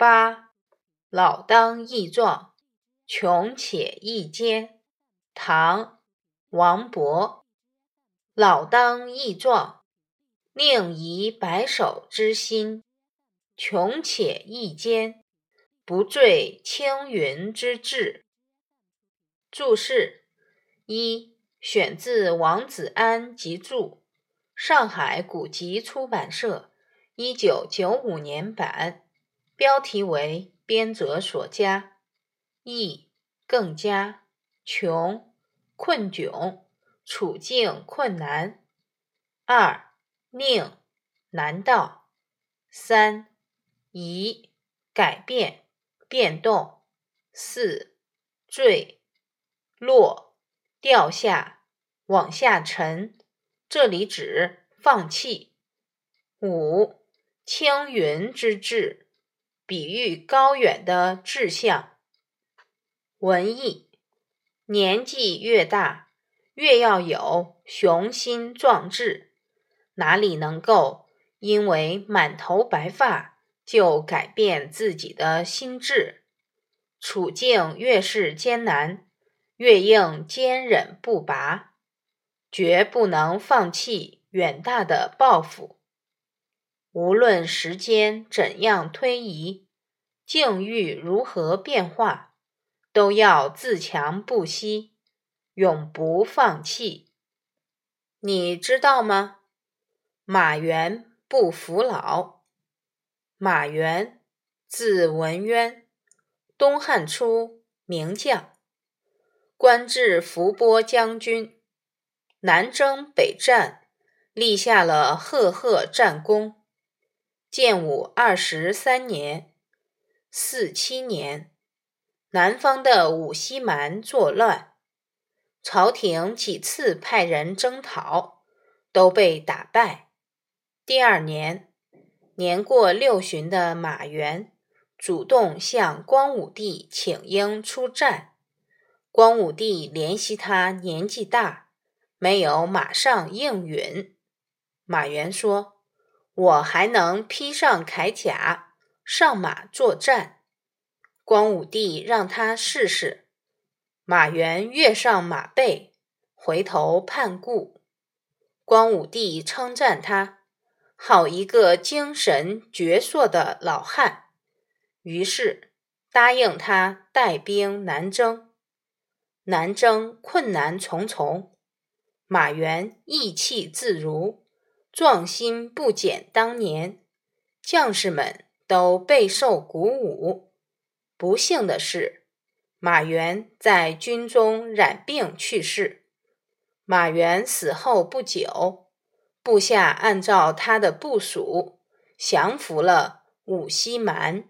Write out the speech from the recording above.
八，老当益壮，穷且益坚。唐，王勃。老当益壮，宁移白首之心；穷且益坚，不坠青云之志。注释一，选自王子安集注，上海古籍出版社，一九九五年版。标题为编者所加。益，更加穷，困窘，处境困难。二，宁，难道。三，移，改变，变动。四，坠，落，掉下，往下沉。这里指放弃。五，青云之志。比喻高远的志向。文艺，年纪越大，越要有雄心壮志，哪里能够因为满头白发就改变自己的心智？处境越是艰难，越应坚忍不拔，绝不能放弃远大的抱负。无论时间怎样推移，境遇如何变化，都要自强不息，永不放弃。你知道吗？马援不服老。马援，字文渊，东汉初名将，官至伏波将军，南征北战，立下了赫赫战功。建武二十三年（四七年），南方的五溪蛮作乱，朝廷几次派人征讨，都被打败。第二年，年过六旬的马援主动向光武帝请缨出战，光武帝怜惜他年纪大，没有马上应允。马援说。我还能披上铠甲，上马作战。光武帝让他试试。马援跃上马背，回头盼顾。光武帝称赞他：“好一个精神矍铄的老汉！”于是答应他带兵南征。南征困难重重，马援意气自如。壮心不减当年，将士们都备受鼓舞。不幸的是，马援在军中染病去世。马援死后不久，部下按照他的部署降服了武西蛮。